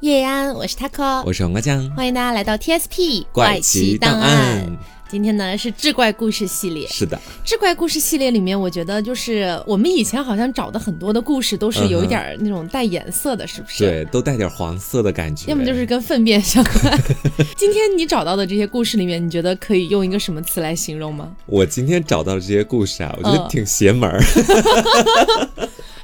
叶安，我是 taco，我是黄瓜酱，欢迎大家来到 TSP 怪奇档案。今天呢是志怪故事系列，是的，志怪故事系列里面，我觉得就是我们以前好像找的很多的故事都是有一点那种带颜色的，是不是？对，都带点黄色的感觉，要么就是跟粪便相关。今天你找到的这些故事里面，你觉得可以用一个什么词来形容吗？我今天找到的这些故事啊，我觉得挺邪门儿。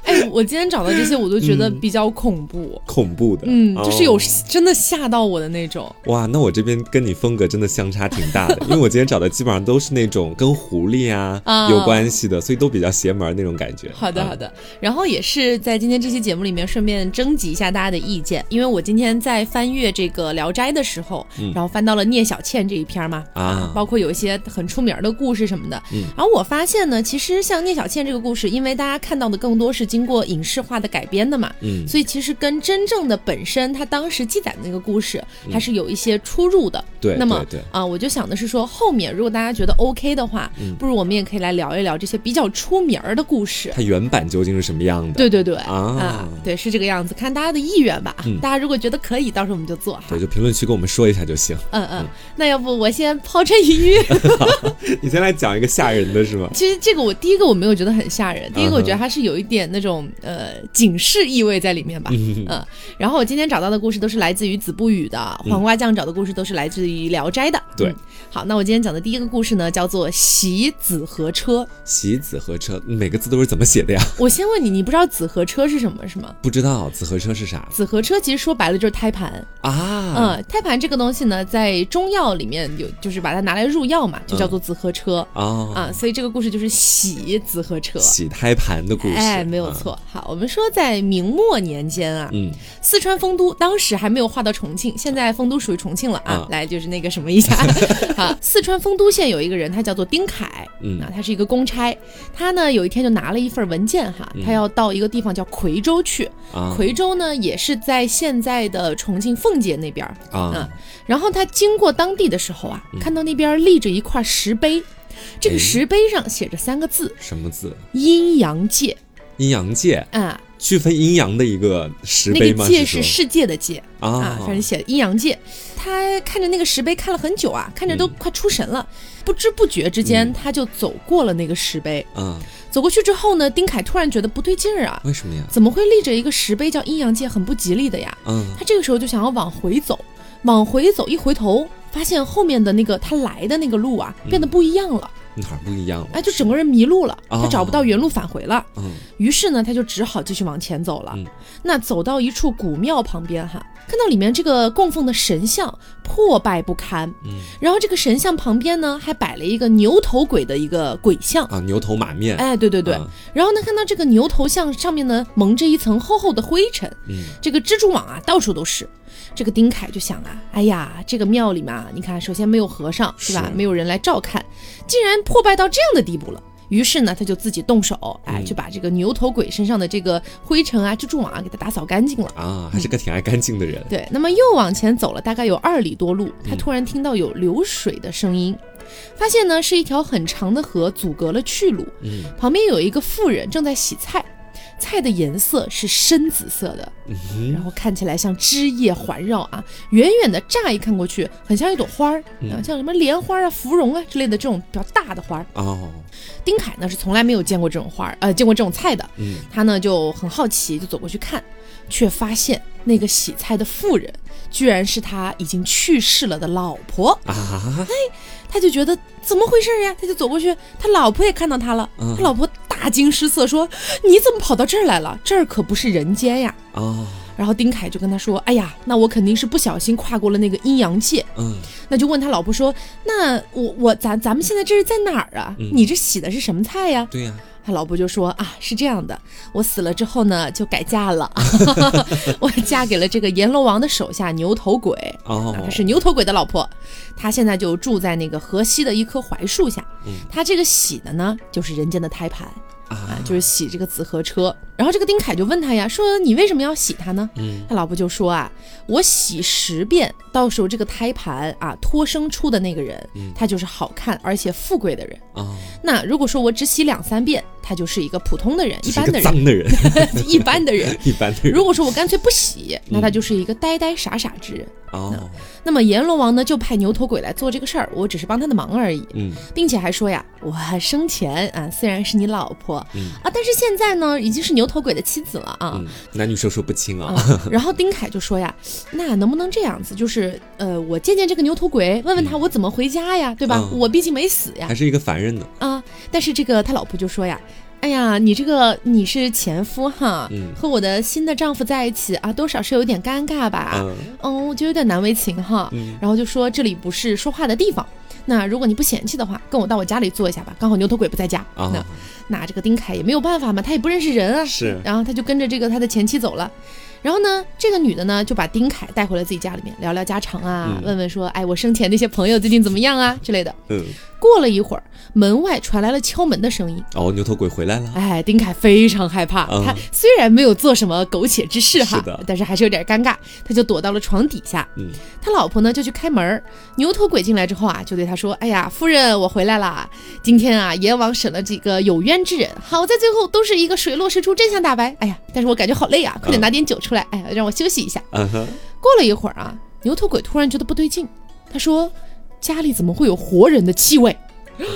哎，我今天找的这些，我都觉得比较恐怖，恐怖的，嗯，就是有真的吓到我的那种。哇，那我这边跟你风格真的相差挺大的，因为我今天找的基本上都是那种跟狐狸啊有关系的，所以都比较邪门那种感觉。好的，好的。然后也是在今天这期节目里面，顺便征集一下大家的意见，因为我今天在翻阅这个《聊斋》的时候，然后翻到了聂小倩这一篇嘛，啊，包括有一些很出名的故事什么的。嗯，然后我发现呢，其实像聂小倩这个故事，因为大家看到的更多是。经过影视化的改编的嘛，嗯，所以其实跟真正的本身他当时记载的那个故事还是有一些出入的。对，那么啊，我就想的是说，后面如果大家觉得 OK 的话，不如我们也可以来聊一聊这些比较出名儿的故事。它原版究竟是什么样的？对对对，啊，对，是这个样子，看大家的意愿吧。大家如果觉得可以，到时候我们就做。对，就评论区跟我们说一下就行。嗯嗯，那要不我先抛砖引玉，你先来讲一个吓人的是吗？其实这个我第一个我没有觉得很吓人，第一个我觉得它是有一点那种。种呃警示意味在里面吧，嗯，然后我今天找到的故事都是来自于子不语的，黄瓜酱找的故事都是来自于聊斋的，对。好，那我今天讲的第一个故事呢，叫做喜子和车。喜子和车，每个字都是怎么写的呀？我先问你，你不知道子和车是什么是吗？不知道，子和车是啥？子和车其实说白了就是胎盘。啊，嗯，胎盘这个东西呢，在中药里面有，就是把它拿来入药嘛，就叫做子和车。啊啊，所以这个故事就是喜子和车，喜胎盘的故事，哎，没有错。好，我们说在明末年间啊，嗯，四川丰都当时还没有划到重庆，现在丰都属于重庆了啊，来就是那个什么一下。好，四川丰都县有一个人，他叫做丁凯，嗯，啊，他是一个公差，他呢有一天就拿了一份文件哈，他要到一个地方叫夔州去，夔州呢也是在现在的重庆奉节那边啊，然后他经过当地的时候啊，看到那边立着一块石碑，这个石碑上写着三个字，什么字？阴阳界。阴阳界嗯，区分阴阳的一个石碑吗？那个界是世界的界啊，反正写阴阳界。他看着那个石碑看了很久啊，看着都快出神了。不知不觉之间，他就走过了那个石碑。嗯，走过去之后呢，丁凯突然觉得不对劲儿啊！为什么呀？怎么会立着一个石碑叫阴阳界，很不吉利的呀？嗯，他这个时候就想要往回走，往回走，一回头发现后面的那个他来的那个路啊，变得不一样了。哪儿不一样了？哎，就整个人迷路了，他找不到原路返回了。嗯，于是呢，他就只好继续往前走了。嗯，那走到一处古庙旁边哈，看到里面这个供奉的神像破败不堪。嗯，然后这个神像旁边呢，还摆了一个牛头鬼的一个鬼像啊，牛头马面。哎，对对对。然后呢，看到这个牛头像上面呢，蒙着一层厚厚的灰尘。嗯，这个蜘蛛网啊，到处都是。这个丁凯就想啊，哎呀，这个庙里嘛，你看，首先没有和尚，是吧？没有人来照看，竟然破败到这样的地步了。于是呢，他就自己动手，哎，就把这个牛头鬼身上的这个灰尘啊、蜘蛛网啊，给他打扫干净了啊。还是个挺爱干净的人。对，那么又往前走了大概有二里多路，他突然听到有流水的声音，发现呢是一条很长的河阻隔了去路，嗯，旁边有一个妇人正在洗菜。菜的颜色是深紫色的，然后看起来像枝叶环绕啊，远远的乍一看过去，很像一朵花儿，像什么莲花啊、芙蓉啊之类的这种比较大的花儿。哦，丁凯呢是从来没有见过这种花儿，呃，见过这种菜的。嗯，他呢就很好奇，就走过去看，却发现那个洗菜的妇人，居然是他已经去世了的老婆啊！哎，他就觉得怎么回事呀？他就走过去，他老婆也看到他了，他老婆。大惊失色，说：“你怎么跑到这儿来了？这儿可不是人间呀！”哦，然后丁凯就跟他说：“哎呀，那我肯定是不小心跨过了那个阴阳界。”嗯，那就问他老婆说：“那我我咱咱们现在这是在哪儿啊？你这洗的是什么菜呀？”对呀。他老婆就说啊，是这样的，我死了之后呢，就改嫁了，我嫁给了这个阎罗王的手下牛头鬼，哦，他是牛头鬼的老婆，他现在就住在那个河西的一棵槐树下，他这个洗的呢，就是人间的胎盘。啊，就是洗这个紫河车，然后这个丁凯就问他呀，说你为什么要洗它呢？嗯，他老婆就说啊，我洗十遍，到时候这个胎盘啊脱生出的那个人，他就是好看而且富贵的人。啊，那如果说我只洗两三遍。他就是一个普通的人，一般的人，脏的人，一般的人，一般的人。如果说我干脆不洗，那他就是一个呆呆傻傻之人。哦，那么阎罗王呢，就派牛头鬼来做这个事儿，我只是帮他的忙而已。嗯，并且还说呀，我生前啊虽然是你老婆啊，但是现在呢已经是牛头鬼的妻子了啊，男女授受不亲啊。然后丁凯就说呀，那能不能这样子，就是呃，我见见这个牛头鬼，问问他我怎么回家呀，对吧？我毕竟没死呀，还是一个凡人呢啊。但是这个他老婆就说呀。哎呀，你这个你是前夫哈，和我的新的丈夫在一起啊，多少是有点尴尬吧？嗯，我觉得有点难为情哈。然后就说这里不是说话的地方，那如果你不嫌弃的话，跟我到我家里坐一下吧。刚好牛头鬼不在家。那那这个丁凯也没有办法嘛，他也不认识人啊。是。然后他就跟着这个他的前妻走了。然后呢，这个女的呢就把丁凯带回了自己家里面，聊聊家常啊，问问说，哎，我生前那些朋友最近怎么样啊之类的。嗯。过了一会儿，门外传来了敲门的声音。哦，牛头鬼回来了。哎，丁凯非常害怕。他虽然没有做什么苟且之事哈，但是还是有点尴尬。他就躲到了床底下。嗯，他老婆呢就去开门。牛头鬼进来之后啊，就对他说：“哎呀，夫人，我回来了。今天啊，阎王审了几个有冤之人，好在最后都是一个水落石出，真相大白。哎呀，但是我感觉好累啊，快点拿点酒出来，哎呀，让我休息一下。”嗯哼。过了一会儿啊，牛头鬼突然觉得不对劲，他说。家里怎么会有活人的气味？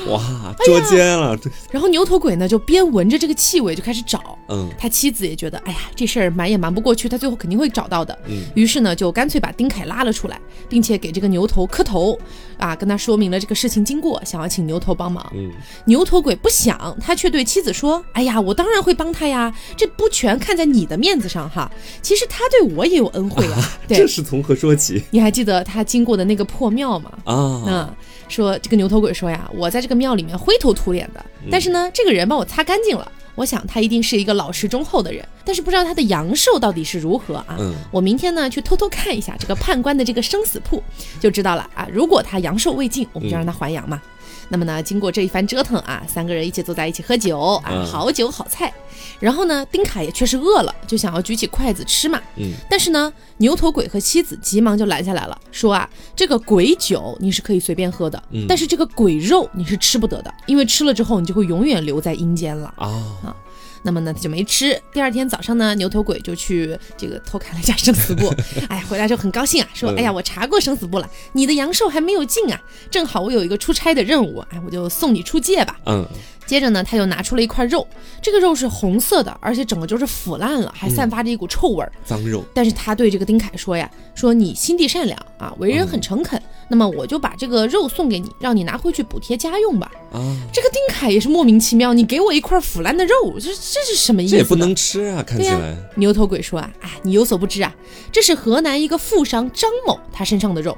哇，捉奸了！然后牛头鬼呢，就边闻着这个气味就开始找。嗯，他妻子也觉得，哎呀，这事儿瞒也瞒不过去，他最后肯定会找到的。嗯，于是呢，就干脆把丁凯拉了出来，并且给这个牛头磕头，啊，跟他说明了这个事情经过，想要请牛头帮忙。嗯，牛头鬼不想，他却对妻子说：“哎呀，我当然会帮他呀，这不全看在你的面子上哈。其实他对我也有恩惠啊。”这是从何说起？你还记得他经过的那个破庙吗？啊，嗯。说这个牛头鬼说呀，我在这个庙里面灰头土脸的，但是呢，这个人帮我擦干净了，我想他一定是一个老实忠厚的人，但是不知道他的阳寿到底是如何啊？嗯，我明天呢去偷偷看一下这个判官的这个生死簿，就知道了啊。如果他阳寿未尽，我们就让他还阳嘛。那么呢，经过这一番折腾啊，三个人一起坐在一起喝酒啊，好酒好菜。然后呢，丁凯也确实饿了，就想要举起筷子吃嘛。嗯。但是呢，牛头鬼和妻子急忙就拦下来了，说啊，这个鬼酒你是可以随便喝的，但是这个鬼肉你是吃不得的，因为吃了之后你就会永远留在阴间了啊啊。那么呢，他就没吃。第二天早上呢，牛头鬼就去这个偷看了一下生死簿，哎，回来就很高兴啊，说：“哎呀，我查过生死簿了，你的阳寿还没有尽啊，正好我有一个出差的任务，哎，我就送你出界吧。”嗯。接着呢，他又拿出了一块肉，这个肉是红色的，而且整个就是腐烂了，还散发着一股臭味儿，脏肉。但是他对这个丁凯说呀：“说你心地善良啊，为人很诚恳。”那么我就把这个肉送给你，让你拿回去补贴家用吧。啊，这个丁凯也是莫名其妙，你给我一块腐烂的肉，这这是什么意思？这也不能吃啊，看起来。牛头鬼说啊，哎，你有所不知啊，这是河南一个富商张某他身上的肉。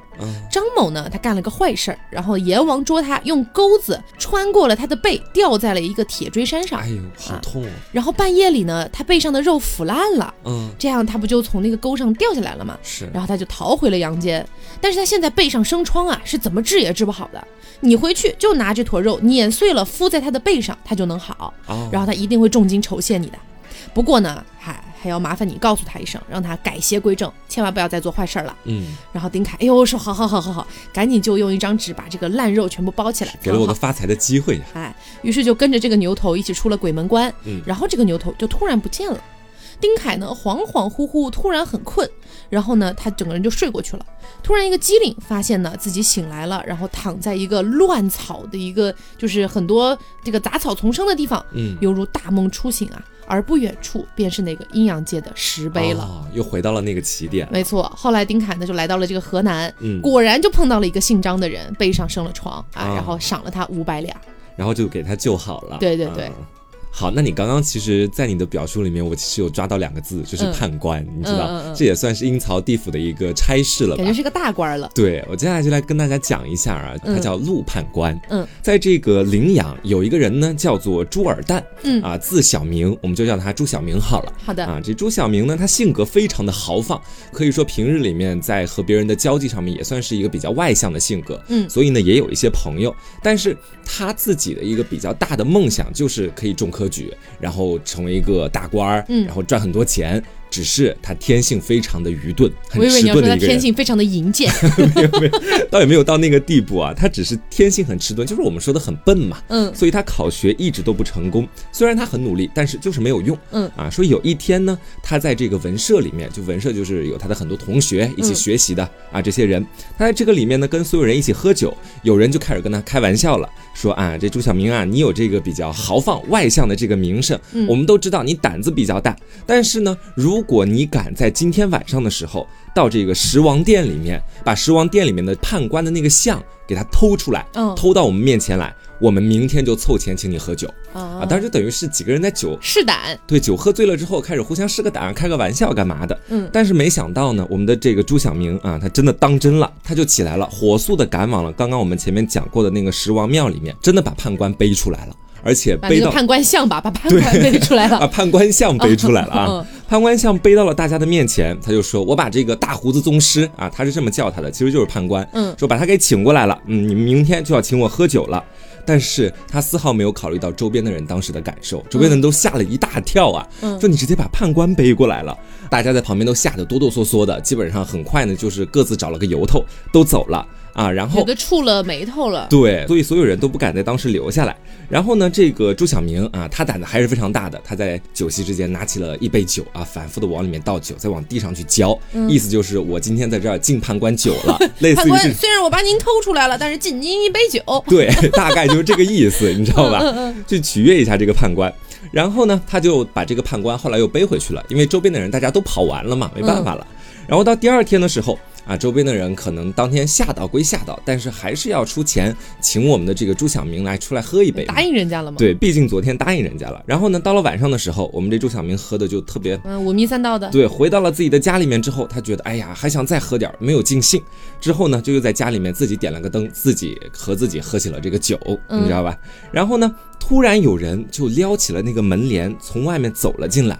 张某呢，他干了个坏事儿，然后阎王捉他，用钩子穿过了他的背，吊在了一个铁锥山上。哎呦，好痛！然后半夜里呢，他背上的肉腐烂了，嗯，这样他不就从那个沟上掉下来了吗？是。然后他就逃回了阳间，但是他现在背上生。疮啊，是怎么治也治不好的。你回去就拿这坨肉碾碎了敷在他的背上，他就能好。然后他一定会重金酬谢你的。不过呢，还还要麻烦你告诉他一声，让他改邪归正，千万不要再做坏事了。嗯。然后丁凯，哎呦，说好好好好好，赶紧就用一张纸把这个烂肉全部包起来，给了我个发财的机会呀。哎，于是就跟着这个牛头一起出了鬼门关。嗯。然后这个牛头就突然不见了。丁凯呢，恍恍惚惚，突然很困，然后呢，他整个人就睡过去了。突然一个机灵，发现呢自己醒来了，然后躺在一个乱草的一个，就是很多这个杂草丛生的地方，嗯，犹如大梦初醒啊。而不远处便是那个阴阳界的石碑了，又回到了那个起点。没错，后来丁凯呢就来到了这个河南，嗯，果然就碰到了一个姓张的人，背上生了疮啊，然后赏了他五百两，然后就给他救好了。对对对。好，那你刚刚其实，在你的表述里面，我其实有抓到两个字，就是判官，你知道，这也算是阴曹地府的一个差事了吧，感觉是个大官了。对我接下来就来跟大家讲一下啊，他叫陆判官。嗯，在这个陵阳有一个人呢，叫做朱尔旦。嗯啊，字小明，我们就叫他朱小明好了。好的啊，这朱小明呢，他性格非常的豪放，可以说平日里面在和别人的交际上面也算是一个比较外向的性格。嗯，所以呢，也有一些朋友，但是他自己的一个比较大的梦想就是可以中科举，然后。成为一个大官儿，嗯，然后赚很多钱。只是他天性非常的愚钝，很迟我以为你要说他钝的一个人。天性非常的淫贱，没有没有，倒也没有到那个地步啊，他只是天性很迟钝，就是我们说的很笨嘛。嗯所以他考学一直都不成功，虽然他很努力，但是就是没有用。嗯啊，说有一天呢，他在这个文社里面，就文社就是有他的很多同学一起学习的、啊，这些人，他在这个里面呢，跟所有人一起喝酒，有人就开始跟他开玩笑了，说啊，这朱小明啊，你有这个比较豪放外向的这个名声，我们都知道你胆子比较大，但是呢，如果你敢在今天晚上的时候到这个十王殿里面，把十王殿里面的判官的那个像给他偷出来，嗯。偷到我们面前来，我们明天就凑钱请你喝酒。啊！啊当时就等于是几个人在酒试胆，对酒喝醉了之后，开始互相试个胆，开个玩笑干嘛的。嗯。但是没想到呢，我们的这个朱小明啊，他真的当真了，他就起来了，火速的赶往了刚刚我们前面讲过的那个十王庙里面，真的把判官背出来了，而且背到判官像吧，把判官背出来啊，了。判官像背出来了啊！嗯判官像背到了大家的面前，他就说：“我把这个大胡子宗师啊，他是这么叫他的，其实就是判官。嗯说把他给请过来了，嗯，你们明天就要请我喝酒了。”但是他丝毫没有考虑到周边的人当时的感受，周边的人都吓了一大跳啊！嗯说你直接把判官背过来了，大家在旁边都吓得哆哆嗦嗦的，基本上很快呢，就是各自找了个由头都走了啊。然后有的触了眉头了。对，所以所有人都不敢在当时留下来。然后呢，这个朱小明啊，他胆子还是非常大的。他在酒席之间拿起了一杯酒啊，反复的往里面倒酒，再往地上去浇，意思就是我今天在这儿敬判官酒了，类似于这官，虽然我把您偷出来了，但是敬您一杯酒。对，大概就是这个意思，你知道吧？嗯去取悦一下这个判官。然后呢，他就把这个判官后来又背回去了，因为周边的人大家都跑完了嘛，没办法了。然后到第二天的时候啊，周边的人可能当天吓到归吓到，但是还是要出钱请我们的这个朱小明来出来喝一杯。答应人家了吗？，对，毕竟昨天答应人家了。然后呢，到了晚上的时候，我们这朱小明喝的就特别嗯，五迷三道的。对，回到了自己的家里面之后，他觉得哎呀，还想再喝点儿，没有尽兴。之后呢，就又在家里面自己点了个灯，自己和自己喝起了这个酒，你知道吧？然后呢，突然有人就撩起了那个门帘，从外面走了进来。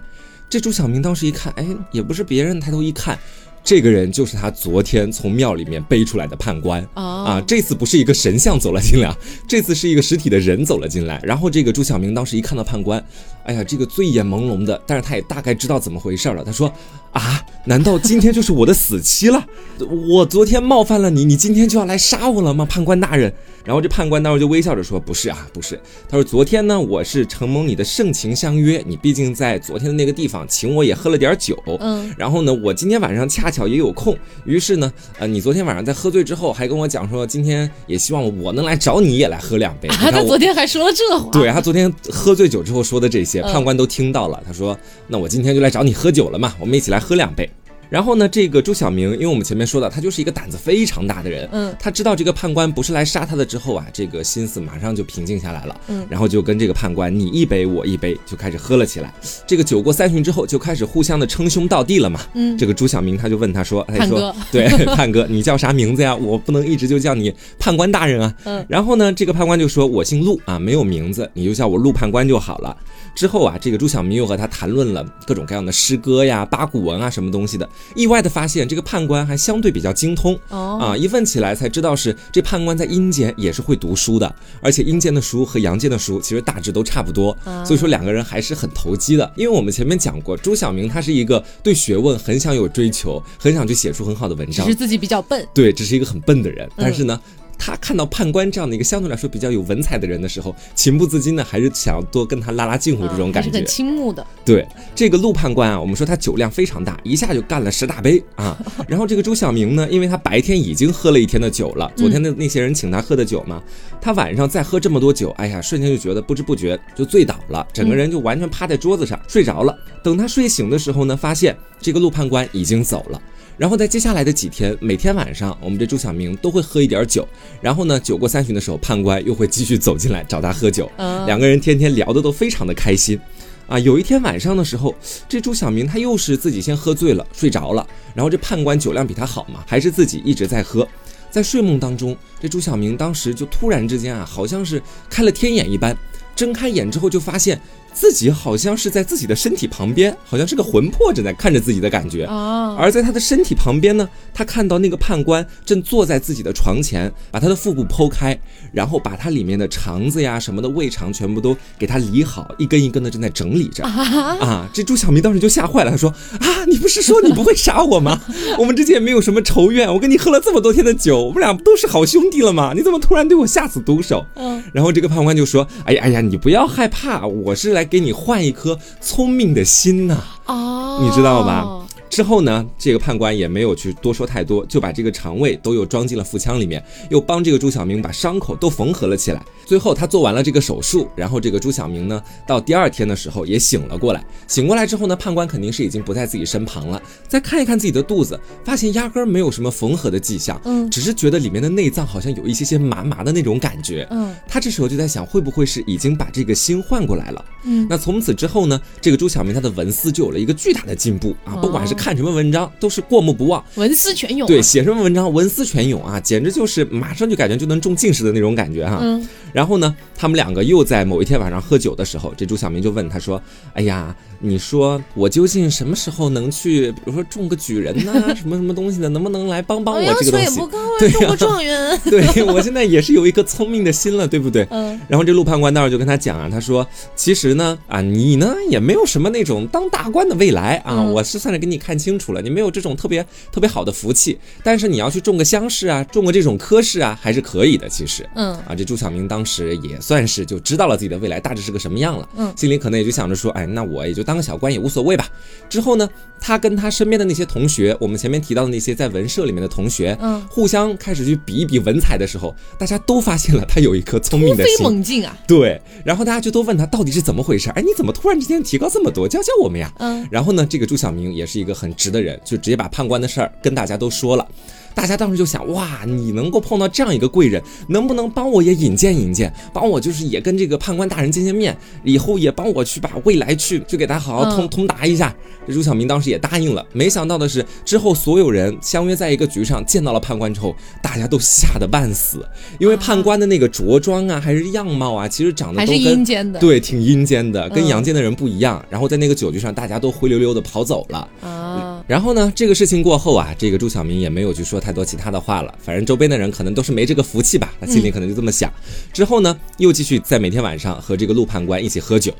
这朱小明当时一看，哎，也不是别人，抬头一看。这个人就是他昨天从庙里面背出来的判官哦啊！这次不是一个神像走了进来啊，这次是一个实体的人走了进来。然后这个朱晓明当时一看到判官，哎呀，这个醉眼朦胧的，但是他也大概知道怎么回事了。他说：“啊，难道今天就是我的死期了？我昨天冒犯了你，你今天就要来杀我了吗，判官大人？”然后这判官当时就微笑着说：“不是啊，不是。”他说：“昨天呢，我是承蒙你的盛情相约，你毕竟在昨天的那个地方请我也喝了点酒，嗯，然后呢，我今天晚上恰巧也有空，于是呢，呃，你昨天晚上在喝醉之后还跟我讲说，今天也希望我能来找你也来喝两杯。你啊，他昨天还说了这话。对他昨天喝醉酒之后说的这些，嗯判官都听到了。他说：“那我今天就来找你喝酒了嘛，我们一起来喝两杯。”然后呢，这个朱小明，因为我们前面说到，他就是一个胆子非常大的人，嗯他知道这个判官不是来杀他的之后啊，这个心思马上就平静下来了，嗯然后就跟这个判官你一杯我一杯，就开始喝了起来。这个酒过三巡之后，就开始互相的称兄道弟了嘛。嗯这个朱小明他就问他说：“他说 对判哥，你叫啥名字呀？我不能一直就叫你判官大人啊。”嗯然后呢，这个判官就说：“我姓陆啊，没有名字，你就叫我陆判官就好了。”之后啊，这个朱晓明又和他谈论了各种各样的诗歌呀、八股文啊什么东西的，意外的发现这个判官还相对比较精通。哦，啊，一问起来才知道是这判官在阴间也是会读书的，而且阴间的书和阳间的书其实大致都差不多，啊所以说两个人还是很投机的。因为我们前面讲过，朱晓明他是一个对学问很想有追求，很想去写出很好的文章只是，自己比较笨。对，只是一个很笨的人，嗯但是呢。他看到判官这样的一个相对来说比较有文采的人的时候，情不自禁的还是想要多跟他拉拉近乎这种感觉。嗯是很倾慕的。对这个陆判官啊，我们说他酒量非常大，一下就干了十大杯啊。然后这个朱小明呢，因为他白天已经喝了一天的酒了，昨天的那些人请他喝的酒嘛，他晚上再喝这么多酒，哎呀，瞬间就觉得不知不觉就醉倒了，整个人就完全趴在桌子上睡着了。等他睡醒的时候呢，发现这个陆判官已经走了。然后在接下来的几天，每天晚上我们这朱小明都会喝一点酒，然后呢，酒过三巡的时候，判官又会继续走进来找他喝酒，嗯两个人天天聊的都非常的开心。啊，有一天晚上的时候，这朱小明他又是自己先喝醉了，睡着了，然后这判官酒量比他好嘛，还是自己一直在喝。在睡梦当中，这朱小明当时就突然之间啊，好像是开了天眼一般，睁开眼之后就发现自己好像是在自己的身体旁边，好像是个魂魄正在看着自己的感觉。啊，而在他的身体旁边呢，他看到那个判官正坐在自己的床前，把他的腹部剖开，然后把他里面的肠子呀什么的胃肠全部都给他理好，一根一根的正在整理着。啊，这朱小明当时就吓坏了，他说：“啊，你不是说你不会杀我吗？我们之间也没有什么仇怨，我跟你喝了这么多天的酒，我们俩不都是好兄弟了吗？你怎么突然对我下此毒手？”嗯，然后这个判官就说：“哎呀哎呀，你不要害怕，我是来给你换一颗聪明的心呐、哦，你知道吧？之后呢，这个判官也没有去多说太多，就把这个肠胃都又装进了腹腔里面，又帮这个朱小明把伤口都缝合了起来。最后他做完了这个手术，然后这个朱小明呢，到第二天的时候也醒了过来。醒过来之后呢，判官肯定是已经不在自己身旁了，再看一看自己的肚子，发现压根儿没有什么缝合的迹象，嗯只是觉得里面的内脏好像有一些些麻麻的那种感觉。嗯他这时候就在想，会不会是已经把这个心换过来了？嗯，那从此之后呢，这个朱小明他的文思就有了一个巨大的进步啊！哦不管是看什么文章，都是过目不忘。文思泉涌啊，对，写什么文章文思泉涌啊，简直就是马上就感觉就能中进士的那种感觉哈、嗯。然后呢，他们两个又在某一天晚上喝酒的时候，这朱晓明就问他说：“哎呀，你说我究竟什么时候能去，比如说中个举人呐、什么什么东西的，能不能来帮帮我这个东西？对呀。中个状元，对我现在也是有一颗聪明的心了，对不对？”嗯。然后这陆判官当时就跟他讲啊，他说，其实呢，啊，你呢也没有什么那种当大官的未来啊，嗯。我是算是给你看清楚了，你没有这种特别特别好的福气，但是你要去中个乡试啊，中个这种科试啊，还是可以的。其实，嗯。啊，这朱晓明当时也算是就知道了自己的未来大致是个什么样了，嗯。心里可能也就想着说，哎，那我也就当个小官也无所谓吧。之后呢，他跟他身边的那些同学，我们前面提到的那些在文社里面的同学，嗯，互相开始去比一比文采的时候，大家都发现了他有一颗聪明突飞的心。猛进啊，对，然后大家就都问他到底是怎么回事？哎，你怎么突然之间提高这么多？教教我们呀！嗯然后呢，这个朱小明也是一个很直的人，就直接把判官的事儿跟大家都说了。大家当时就想，哇，你能够碰到这样一个贵人，能不能帮我也引荐引荐，帮我就是也跟这个判官大人见见面，以后也帮我去把未来去去给他好好通、嗯通达一下。这朱小明当时也答应了，没想到的是，之后所有人相约在一个局上见到了判官之后，大家都吓得半死，因为判官的那个着装啊，还是样貌啊，其实长得还是都跟阴间的，对，挺阴间的，跟嗯阳间的人不一样。然后在那个酒局上，大家都灰溜溜的跑走了。啊，然后呢，这个事情过后啊，这个朱小明也没有去说太多其他的话了。反正周边的人可能都是没这个福气吧，他心里可能就这么想。之后呢，又继续在每天晚上和这个陆判官一起喝酒。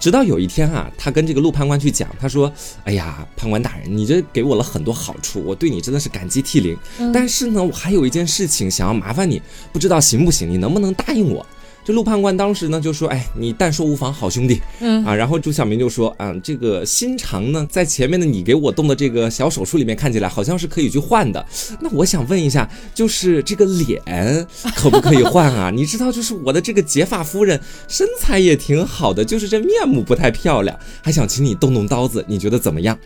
直到有一天啊，他跟这个陆判官去讲，他说：“哎呀，判官大人，你这给我了很多好处，我对你真的是感激涕零。嗯但是呢，我还有一件事情想要麻烦你，不知道行不行？你能不能答应我？”这陆判官当时呢就说：“哎，你但说无妨，好兄弟。”嗯啊，然后朱小明就说：“啊，这个心肠呢，在前面的你给我动的这个小手术里面看起来好像是可以去换的。那我想问一下，就是这个脸可不可以换啊？你知道，就是我的这个结发夫人身材也挺好的，就是这面目不太漂亮，还想请你动动刀子，你觉得怎么样？”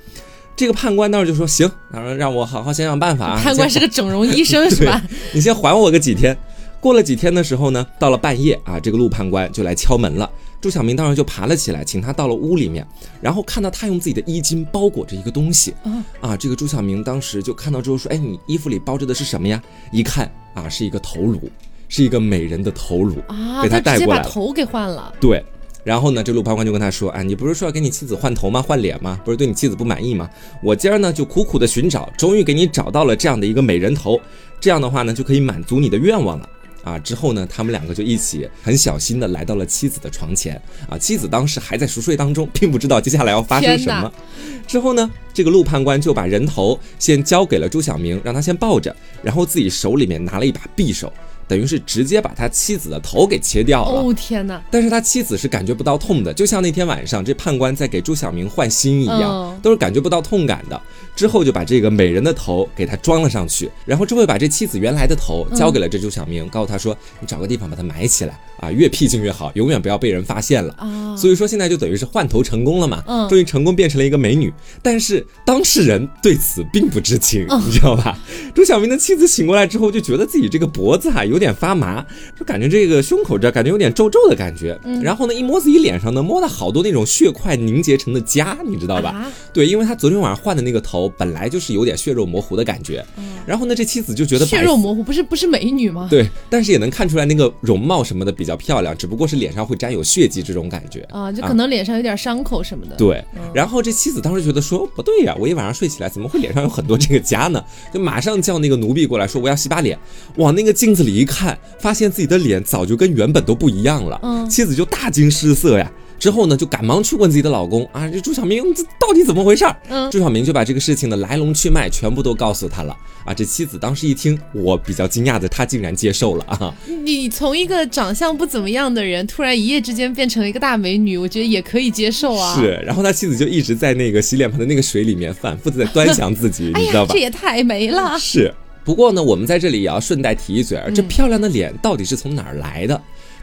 这个判官当时就说：“行，他说让我好好想想办法啊。”判官是个整容医生 是吧？你先还我个几天。过了几天的时候呢，到了半夜啊，这个陆判官就来敲门了。朱小明当时就爬了起来，请他到了屋里面，然后看到他用自己的衣襟包裹着一个东西啊啊。这个朱小明当时就看到之后说：“哎，你衣服里包着的是什么呀？”一看啊，是一个头颅，是一个美人的头颅，啊，被他带过来了。把头给换了，对。然后呢，这陆判官就跟他说：“哎，你不是说要给你妻子换头吗？换脸吗？不是对你妻子不满意吗？我今儿呢就苦苦的寻找，终于给你找到了这样的一个美人头，这样的话呢就可以满足你的愿望了。”啊，之后呢，他们两个就一起很小心的来到了妻子的床前。啊，妻子当时还在熟睡当中，并不知道接下来要发生什么。之后呢，这个陆判官就把人头先交给了朱小明，让他先抱着，然后自己手里面拿了一把匕首，等于是直接把他妻子的头给切掉了。哦天哪，但是他妻子是感觉不到痛的，就像那天晚上这判官在给朱小明换心一样，嗯都是感觉不到痛感的。之后就把这个美人的头给他装了上去，然后之后又把这妻子原来的头交给了这朱小明，告诉他说：“你找个地方把它埋起来啊，越僻静越好，永远不要被人发现了。”啊，所以说现在就等于是换头成功了嘛，嗯终于成功变成了一个美女，但是当事人对此并不知情，嗯你知道吧？朱小明的妻子醒过来之后，就觉得自己这个脖子啊有点发麻，就感觉这个胸口这儿感觉有点皱皱的感觉，嗯然后呢一摸自己脸上呢，摸到好多那种血块凝结成的痂，你知道吧？啊对，因为他昨天晚上换的那个头头本来就是有点血肉模糊的感觉，然后呢，这妻子就觉得血肉模糊不是不是美女吗？对，但是也能看出来那个容貌什么的比较漂亮，只不过是脸上会沾有血迹这种感觉啊，就可能脸上有点伤口什么的。对，然后这妻子当时觉得说不对呀，我一晚上睡起来怎么会脸上有很多这个痂呢？就马上叫那个奴婢过来说我要洗把脸，往那个镜子里一看，发现自己的脸早就跟原本都不一样了，嗯，妻子就大惊失色呀。之后呢，就赶忙去问自己的老公啊，这朱小明这到底怎么回事？嗯，朱小明就把这个事情的来龙去脉全部都告诉他了啊。这妻子当时一听，我比较惊讶的，她竟然接受了啊。你从一个长相不怎么样的人，突然一夜之间变成了一个大美女，我觉得也可以接受啊。是，然后他妻子就一直在那个洗脸盆的那个水里面反复的在端详自己，你知道吧？这也太美了。是，不过呢，我们在这里也要顺带提一嘴，这漂亮的脸到底是从哪儿来的？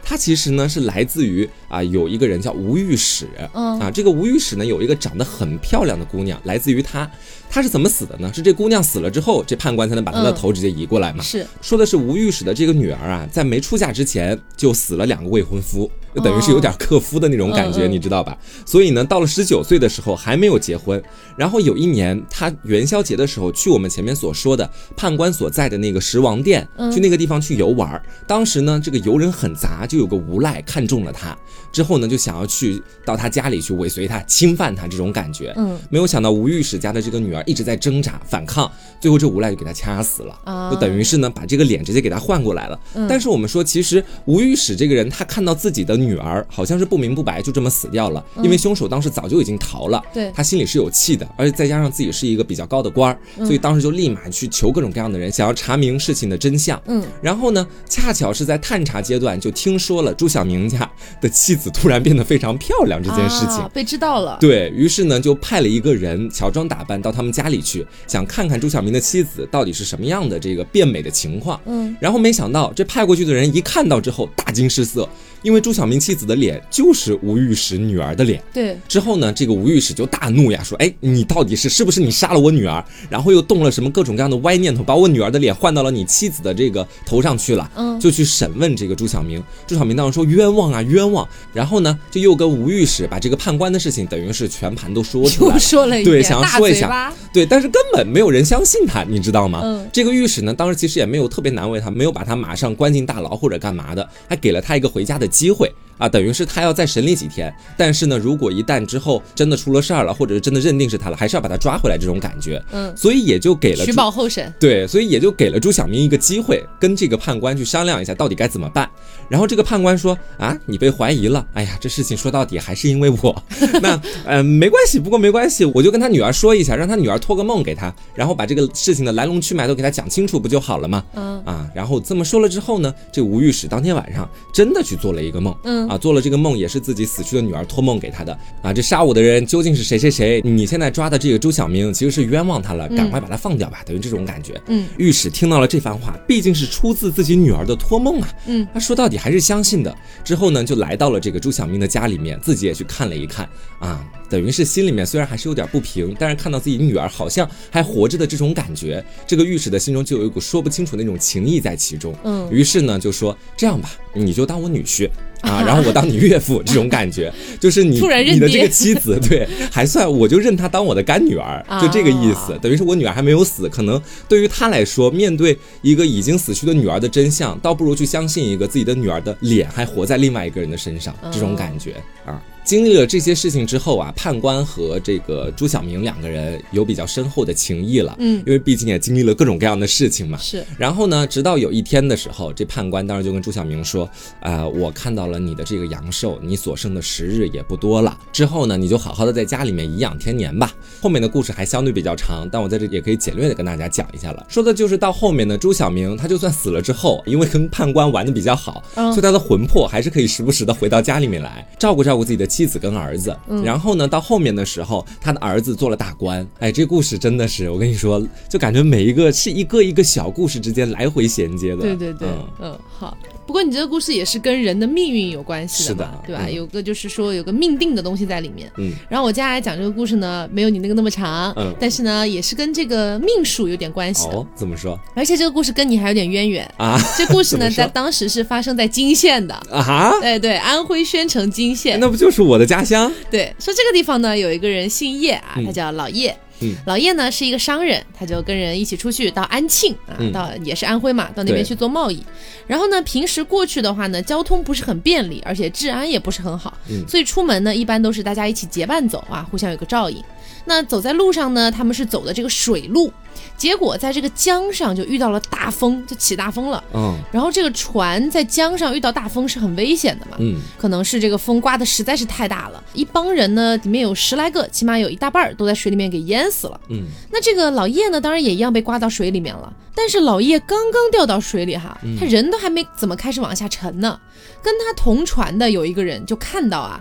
它其实呢是来自于啊，有一个人叫吴御史，嗯啊，这个吴御史呢有一个长得很漂亮的姑娘，来自于他。他是怎么死的呢？是这姑娘死了之后，这判官才能把她的头直接移过来嘛？是说的是吴御史的这个女儿啊，在没出嫁之前就死了两个未婚夫，就等于是有点克夫的那种感觉，你知道吧？所以呢，到了十九岁的时候还没有结婚。然后有一年，他元宵节的时候去我们前面所说的判官所在的那个十王殿，去那个地方去游玩。当时呢，这个游人很杂，就有个无赖看中了他，之后呢，就想要去到他家里去尾随他、侵犯他这种感觉。嗯，没有想到吴御史家的这个女儿。一直在挣扎反抗，最后这无赖就给他掐死了，啊就等于是呢把这个脸直接给他换过来了。但是我们说，其实吴御史这个人，他看到自己的女儿好像是不明不白就这么死掉了，因为凶手当时早就已经逃了，对他心里是有气的，而且再加上自己是一个比较高的官儿，所以当时就立马去求各种各样的人，想要查明事情的真相。嗯，然后呢，恰巧是在探查阶段就听说了朱小明家的妻子突然变得非常漂亮这件事情，被知道了。对于是呢，就派了一个人乔装打扮到他们。家里去想看看朱晓明的妻子到底是什么样的这个变美的情况，嗯，然后没想到这派过去的人一看到之后大惊失色。因为朱晓明妻子的脸就是吴御史女儿的脸，对。之后呢，这个吴御史就大怒呀，说：“哎，你到底是是不是你杀了我女儿？然后又动了什么各种各样的歪念头，把我女儿的脸换到了你妻子的这个头上去了？”嗯，就去审问这个朱晓明。朱晓明当时说：“冤枉啊，冤枉！”然后呢，就又跟吴御史把这个判官的事情等于是全盘都说出来，说了一对，想要说一下，对，但是根本没有人相信他，你知道吗？嗯，这个御史呢，当时其实也没有特别难为他，没有把他马上关进大牢或者干嘛的，还给了他一个回家的机会。啊，等于是他要再审理几天，但是呢，如果一旦之后真的出了事儿了，或者是真的认定是他了，还是要把他抓回来这种感觉。嗯，所以也就给了取保候审。对，所以也就给了朱小明一个机会，跟这个判官去商量一下到底该怎么办。然后这个判官说：“啊，你被怀疑了，哎呀，这事情说到底还是因为我。那呃，没关系，不过没关系，我就跟他女儿说一下，让他女儿托个梦给他，然后把这个事情的来龙去脉都给他讲清楚，不就好了吗？嗯啊，然后这么说了之后呢，这吴御史当天晚上真的去做了一个梦。嗯。啊，做了这个梦也是自己死去的女儿托梦给他的啊！这杀我的人究竟是谁谁谁？你现在抓的这个朱小明其实是冤枉他了，赶快把他放掉吧，等于这种感觉。嗯，御史听到了这番话，毕竟是出自自己女儿的托梦啊。嗯，他说到底还是相信的。之后呢，就来到了这个朱小明的家里面，自己也去看了一看啊，等于是心里面虽然还是有点不平，但是看到自己女儿好像还活着的这种感觉，这个御史的心中就有一股说不清楚的那种情谊在其中。嗯，于是呢就说这样吧，你就当我女婿。啊，然后我当你岳父，这种感觉就是你 你的这个妻子，对，还算我就认她当我的干女儿，就这个意思。等于是我女儿还没有死，可能对于她来说，面对一个已经死去的女儿的真相，倒不如去相信一个自己的女儿的脸还活在另外一个人的身上，这种感觉啊。经历了这些事情之后啊，判官和这个朱晓明两个人有比较深厚的情谊了。嗯，因为毕竟也经历了各种各样的事情嘛。是。然后呢，直到有一天的时候，这判官当时就跟朱晓明说：“啊，我看到了你的这个阳寿，你所剩的时日也不多了。之后呢，你就好好的在家里面颐养天年吧。”后面的故事还相对比较长，但我在这也可以简略的跟大家讲一下了。说的就是到后面呢，朱晓明他就算死了之后，因为跟判官玩的比较好，所以他的魂魄还是可以时不时的回到家里面来，照顾照顾自己的妻子跟儿子。然后呢，到后面的时候，他的儿子做了大官。哎，这故事真的是，我跟你说，就感觉每一个是一个一个小故事之间来回衔接的。对对对，嗯，好。不过你这个故事也是跟人的命运有关系的嘛，对吧？有个就是说有个命定的东西在里面。嗯。然后我接下来讲这个故事呢，没有你那个那么长，嗯，但是呢，也是跟这个命数有点关系的。哦，怎么说？而且这个故事跟你还有点渊源啊。这故事呢，在当时是发生在金县的啊。对对，安徽宣城金县。那不就是我的家乡？对，说这个地方呢，有一个人姓叶啊，他叫老叶。嗯老叶呢是一个商人，他就跟人一起出去到安庆啊，嗯到也是安徽嘛，到那边去做贸易。然后呢，平时过去的话呢，交通不是很便利，而且治安也不是很好，嗯所以出门呢一般都是大家一起结伴走啊，互相有个照应。那走在路上呢，他们是走的这个水路，结果在这个江上就遇到了大风，就起大风了。嗯然后这个船在江上遇到大风是很危险的嘛，嗯可能是这个风刮的实在是太大了，一帮人呢里面有十来个，起码有一大半儿都在水里面给淹死了。嗯那这个老叶呢，当然也一样被刮到水里面了。但是老叶刚刚掉到水里哈，他人都还没怎么开始往下沉呢，跟他同船的有一个人就看到啊。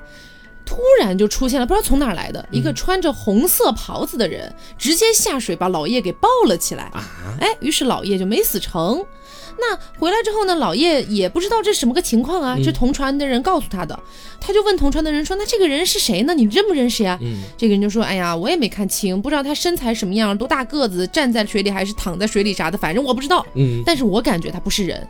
突然就出现了，不知道从哪儿来的一个穿着红色袍子的人，直接下水把老叶给抱了起来。啊，哎，于是老叶就没死成。那回来之后呢，老叶也不知道这什么个情况啊，嗯是同船的人告诉他的。他就问同船的人说：“那这个人是谁呢？你认不认识呀？”嗯这个人就说：“哎呀，我也没看清，不知道他身材什么样，多大个子，站在水里还是躺在水里啥的，反正我不知道。嗯但是我感觉他不是人，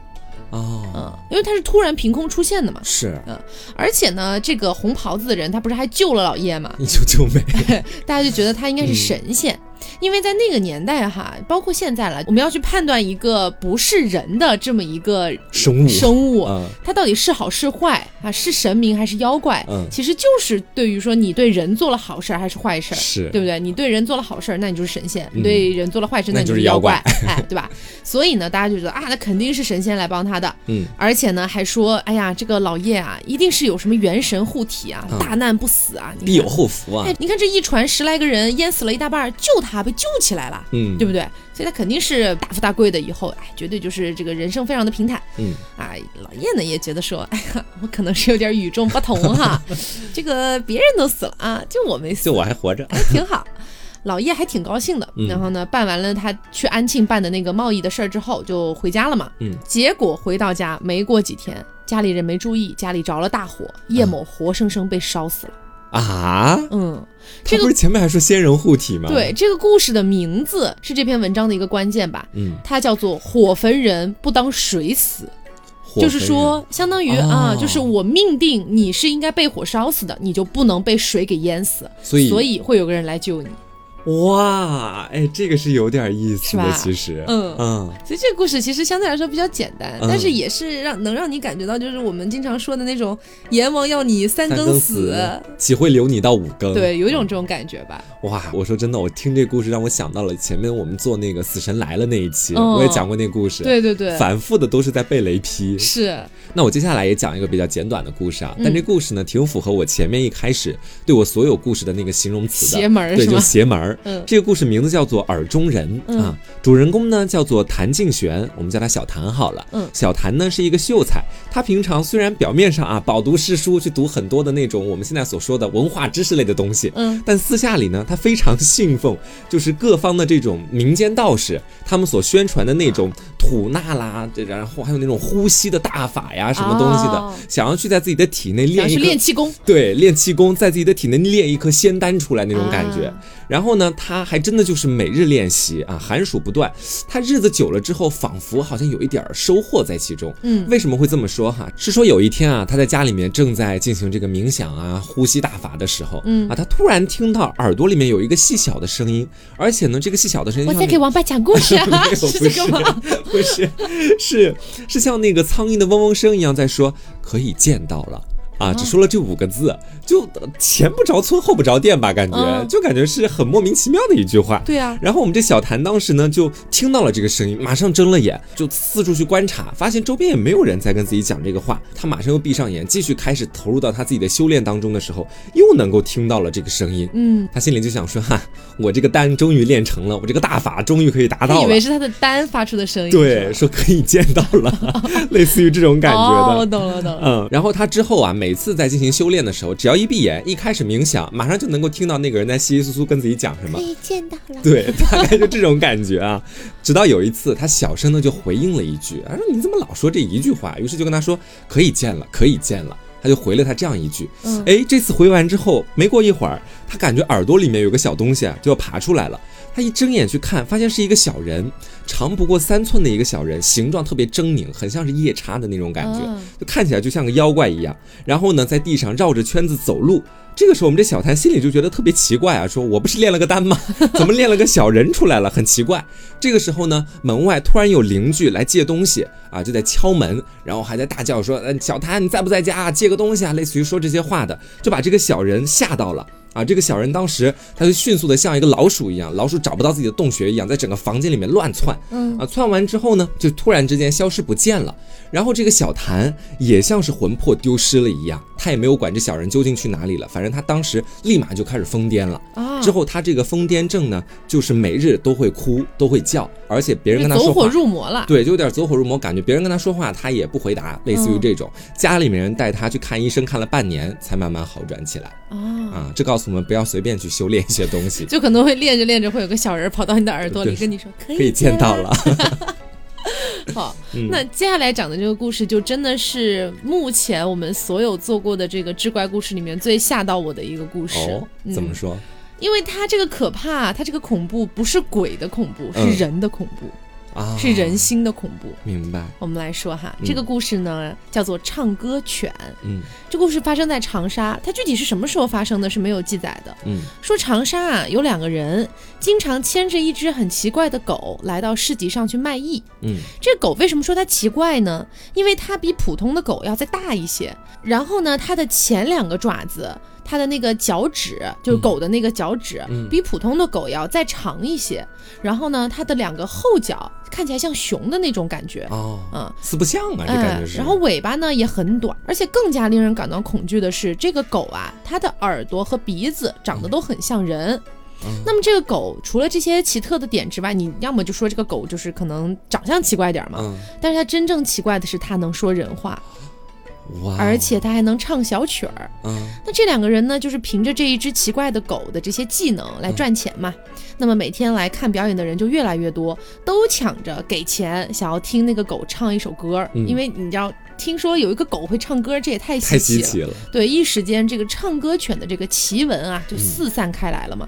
哦，嗯，因为他是突然凭空出现的嘛。是嗯而且呢，这个红袍子的人他不是还救了老叶嘛，你救救美，大家就觉得他应该是嗯神仙。因为在那个年代哈，包括现在了，我们要去判断一个不是人的这么一个生物生物，嗯它到底是好是坏啊？是神明还是妖怪？嗯其实就是对于说你对人做了好事儿还是坏事对不对？你对人做了好事儿，那你就是神仙；嗯你对人做了坏事，那你就是妖怪 哎，对吧？所以呢，大家就觉得啊，那肯定是神仙来帮他的。嗯而且呢，还说，哎呀，这个老叶啊，一定是有什么元神护体啊，嗯大难不死啊，必有后福啊哎，，你看这一船十来个人淹死了一大半儿，救他被救起来了，嗯对不对？所以他肯定是大富大贵的，以后哎，绝对就是这个人生非常的平坦。嗯啊，老叶呢也觉得说，哎呀，我可能是有点与众不同哈，这个别人都死了啊，就我没死就，我还活着，哎挺好。老叶还挺高兴的，嗯然后呢，办完了他去安庆办的那个贸易的事儿之后，就回家了嘛。嗯，结果回到家没过几天，家里人没注意，家里着了大火，叶某活生生被烧死了。啊，嗯，他这个不是前面还说仙人护体吗？对，这个故事的名字是这篇文章的一个关键吧？嗯，它叫做“火焚人不当水死”，火就是说，相当于哦啊，就是我命定你是应该被火烧死的，你就不能被水给淹死，所以所以会有个人来救你。哇，哎，这个是有点意思的，其实，嗯。嗯。所以这个故事其实相对来说比较简单，嗯。但是也是让能让你感觉到，就是我们经常说的那种阎王要你三三更更死，岂会留你到五更？对，有一种这种感觉吧。哇，我说真的，我听这故事让我想到了前面我们做那个《死神来了》那一期，嗯。我也讲过那故事，对对对，反复的都是在被雷劈。是，那我接下来也讲一个比较简短的故事啊，嗯。但这故事呢挺符合我前面一开始对我所有故事的那个形容词的，邪门儿对，就？邪门儿。嗯这个故事名字叫做《耳中人》嗯啊，主人公呢叫做谭敬玄，我们叫他小谭好了。嗯小谭呢是一个秀才，他平常虽然表面上啊饱读诗书，去读很多的那种我们现在所说的文化知识类的东西，嗯但私下里呢，他非常信奉，就是各方的这种民间道士，他们所宣传的那种吐纳啦，这然后还有那种呼吸的大法呀，什么东西的，哦想要去在自己的体内练一练气功，对，练气功，在自己的体内练一颗仙丹出来那种感觉。啊然后呢，他还真的就是每日练习啊，寒暑不断。他日子久了之后，仿佛好像有一点儿收获在其中。嗯为什么会这么说哈？是说有一天啊，他在家里面正在进行这个冥想啊、呼吸大法的时候，嗯啊，他突然听到耳朵里面有一个细小的声音，而且呢，这个细小的声音我在给王八讲故事啊 没，有，是不这个吗？不是，是是像那个苍蝇的嗡嗡声一样在说可以见到了。啊，只说了这五个字，就呃前不着村后不着店吧，感觉、嗯就感觉是很莫名其妙的一句话。对啊，然后我们这小谭当时呢就听到了这个声音，马上睁了眼，就四处去观察，发现周边也没有人在跟自己讲这个话。他马上又闭上眼，继续开始投入到他自己的修炼当中的时候，又能够听到了这个声音。嗯，他心里就想说：哈，我这个丹终于练成了，我这个大法终于可以达到了。以为是他的丹发出的声音，对，说可以见到了，类似于这种感哦，觉的。我懂了，懂了。嗯，然后他之后啊，每次在进行修炼的时候，只要一闭眼，一开始冥想，马上就能够听到那个人在稀稀疏疏跟自己讲什么。以见到了，对，大概就这种感觉啊。直到有一次，他小声的就回应了一句：“他说你怎么老说这一句话？”于是就跟他说：“可以见了，可以见了。”他就回了他这样一句。嗯哎，这次回完之后，没过一会儿，他感觉耳朵里面有个小东西啊，就要爬出来了。他一睁眼去看，发现是一个小人，长不过三寸的一个小人，形状特别狰狞，很像是夜叉的那种感觉，嗯就看起来就像个妖怪一样。然后呢，在地上绕着圈子走路，这个时候，我们这小谭心里就觉得特别奇怪啊，说我不是练了个丹吗？怎么练了个小人出来了？很奇怪。这个时候呢，门外突然有邻居来借东西啊，就在敲门，然后还在大叫说：“嗯，小谭你在不在家？借个东西啊！”类似于说这些话的，就把这个小人吓到了。啊，这个小人当时他就迅速的像一个老鼠一样，老鼠找不到自己的洞穴一样，在整个房间里面乱窜。嗯啊，窜完之后呢，就突然之间消失不见了。然后这个小谭也像是魂魄丢失了一样，他也没有管这小人究竟去哪里了。反正他当时立马就开始疯癫了。啊，之后他这个疯癫症呢，就是每日都会哭，都会叫，而且别人跟他说话，走火入魔了。对，就有点走火入魔感觉。别人跟他说话，他也不回答，类似于这种。家里面人带他去看医生，看了半年才慢慢好转起来。啊啊，这告诉。我们不要随便去修炼一些东西，就可能会练着练着，会有个小人跑到你的耳朵里跟你说：“可以可以见到了。”好，那接下来讲的这个故事，就真的是目前我们所有做过的这个志怪故事里面最吓到我的一个故事。怎么说？因为它这个可怕，它这个恐怖不是鬼的恐怖，是人的恐怖。啊是人心的恐怖，明白。我们来说哈，这个故事呢叫做唱歌犬。嗯，这故事发生在长沙，它具体是什么时候发生的，是没有记载的。嗯，说长沙啊有两个人，经常牵着一只很奇怪的狗来到市集上去卖艺。嗯，这狗为什么说它奇怪呢？因为它比普通的狗要再大一些，然后呢，它的前两个爪子。它的那个脚趾，就是狗的那个脚趾，比普通的狗要再长一些。然后呢，它的两个后脚看起来像熊的那种感觉。哦，嗯，四不像啊，这感觉是。然后尾巴呢也很短，而且更加令人感到恐惧的是，这个狗啊，它的耳朵和鼻子长得都很像人。那么这个狗除了这些奇特的点之外，你要么就说这个狗就是可能长相奇怪点嘛。嗯。但是它真正奇怪的是，它能说人话。而且他还能唱小曲儿，嗯，那这两个人呢，就是凭着这一只奇怪的狗的这些技能来赚钱嘛。那么每天来看表演的人就越来越多，都抢着给钱，想要听那个狗唱一首歌。因为你知道，听说有一个狗会唱歌，这也太稀奇了。对，一时间这个唱歌犬的这个奇闻啊，就四散开来了嘛。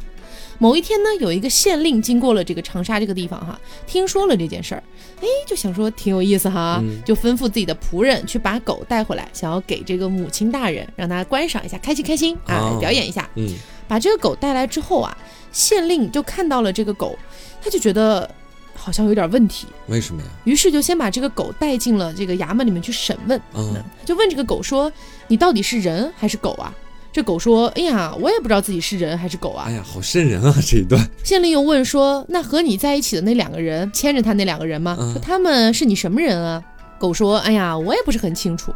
某一天呢，有一个县令经过了这个长沙这个地方哈，听说了这件事儿，哎，就想说挺有意思哈，就吩咐自己的仆人去把狗带回来，想要给这个母亲大人让他观赏一下，开心开心啊，表演一下。嗯，把这个狗带来之后啊，县令就看到了这个狗，他就觉得好像有点问题。为什么呀？于是就先把这个狗带进了这个衙门里面去审问。嗯，就问这个狗说：“你到底是人还是狗啊？”这狗说：“哎呀，我也不知道自己是人还是狗啊！哎呀，好瘆人啊！这一段。”县令又问说：“那和你在一起的那两个人，牵着他那两个人吗？说他们是你什么人啊？”狗说：“哎呀，我也不是很清楚。”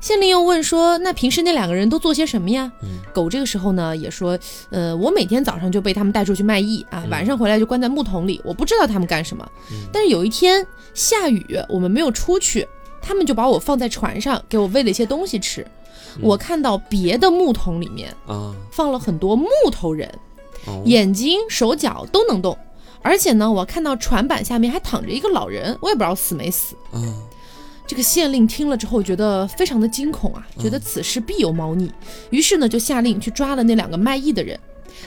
县令又问说：“那平时那两个人都做些什么呀？”狗这个时候呢也说：“呃，我每天早上就被他们带出去卖艺啊，晚上回来就关在木桶里，我不知道他们干什么。但是有一天下雨，我们没有出去，他们就把我放在船上，给我喂了一些东西吃。”我看到别的木桶里面啊，放了很多木头人，眼睛、手脚都能动，而且呢，我看到船板下面还躺着一个老人，我也不知道死没死。嗯，这个县令听了之后觉得非常的惊恐啊，觉得此事必有猫腻，于是呢就下令去抓了那两个卖艺的人。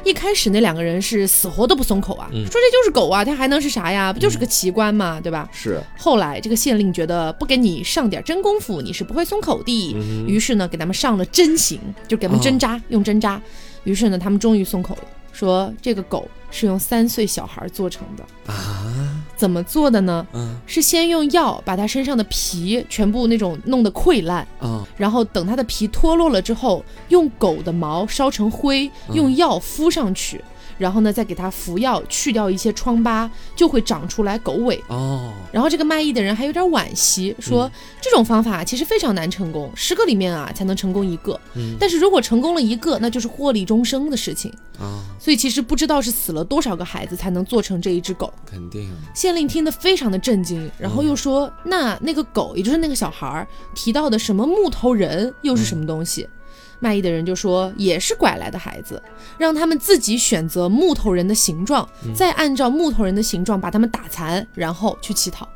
一开始那两个人是死活都不松口啊，说这就是狗啊，它还能是啥呀？不就是个奇观嘛，对吧？是。后来这个县令觉得不给你上点真功夫，你是不会松口的。于是呢，给他们上了针刑，就给他们针扎，用针扎。于是呢，他们终于松口了，说这个狗是用三岁小孩做成的啊。怎么做的呢？嗯，是先用药把它身上的皮全部那种弄得溃烂啊，然后等它的皮脱落了之后，用狗的毛烧成灰，用药敷上去。然后呢，再给它服药，去掉一些疮疤，就会长出来狗尾哦。然后这个卖艺的人还有点惋惜，说这种方法其实非常难成功，十个里面啊才能成功一个。嗯，但是如果成功了一个，那就是获利终生的事情啊。所以其实不知道是死了多少个孩子才能做成这一只狗。肯定。县令听得非常的震惊，然后又说：“那那个狗，也就是那个小孩儿提到的什么木头人，又是什么东西？”卖艺的人就说：“也是拐来的孩子，让他们自己选择木头人的形状，再按照木头人的形状把他们打残，然后去乞讨。”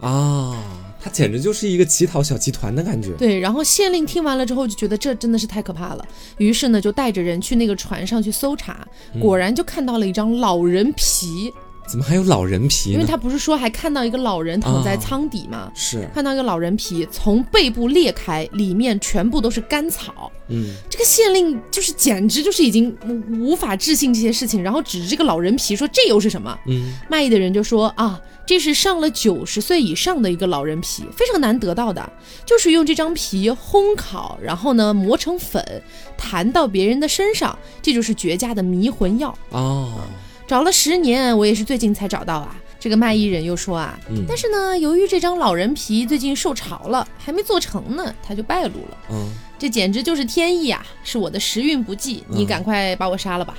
啊，他简直就是一个乞讨小集团的感觉。对，然后县令听完了之后就觉得这真的是太可怕了，于是呢就带着人去那个船上去搜查，果然就看到了一张老人皮。怎么还有老人皮？因为他不是说还看到一个老人躺在舱底吗？是看到一个老人皮从背部裂开，里面全部都是干草。嗯，这个县令就是简直就是已经无无法置信这些事情，然后指着这个老人皮说这又是什么？嗯，卖艺的人就说啊，这是上了九十岁以上的一个老人皮，非常难得到的，就是用这张皮烘烤，然后呢磨成粉，弹到别人的身上，这就是绝佳的迷魂药。哦，找了十年，我也是最近才找到啊。这个卖艺人又说啊，嗯但是呢，由于这张老人皮最近受潮了，还没做成呢，他就败露了。嗯，这简直就是天意啊！是我的时运不济，你嗯赶快把我杀了吧。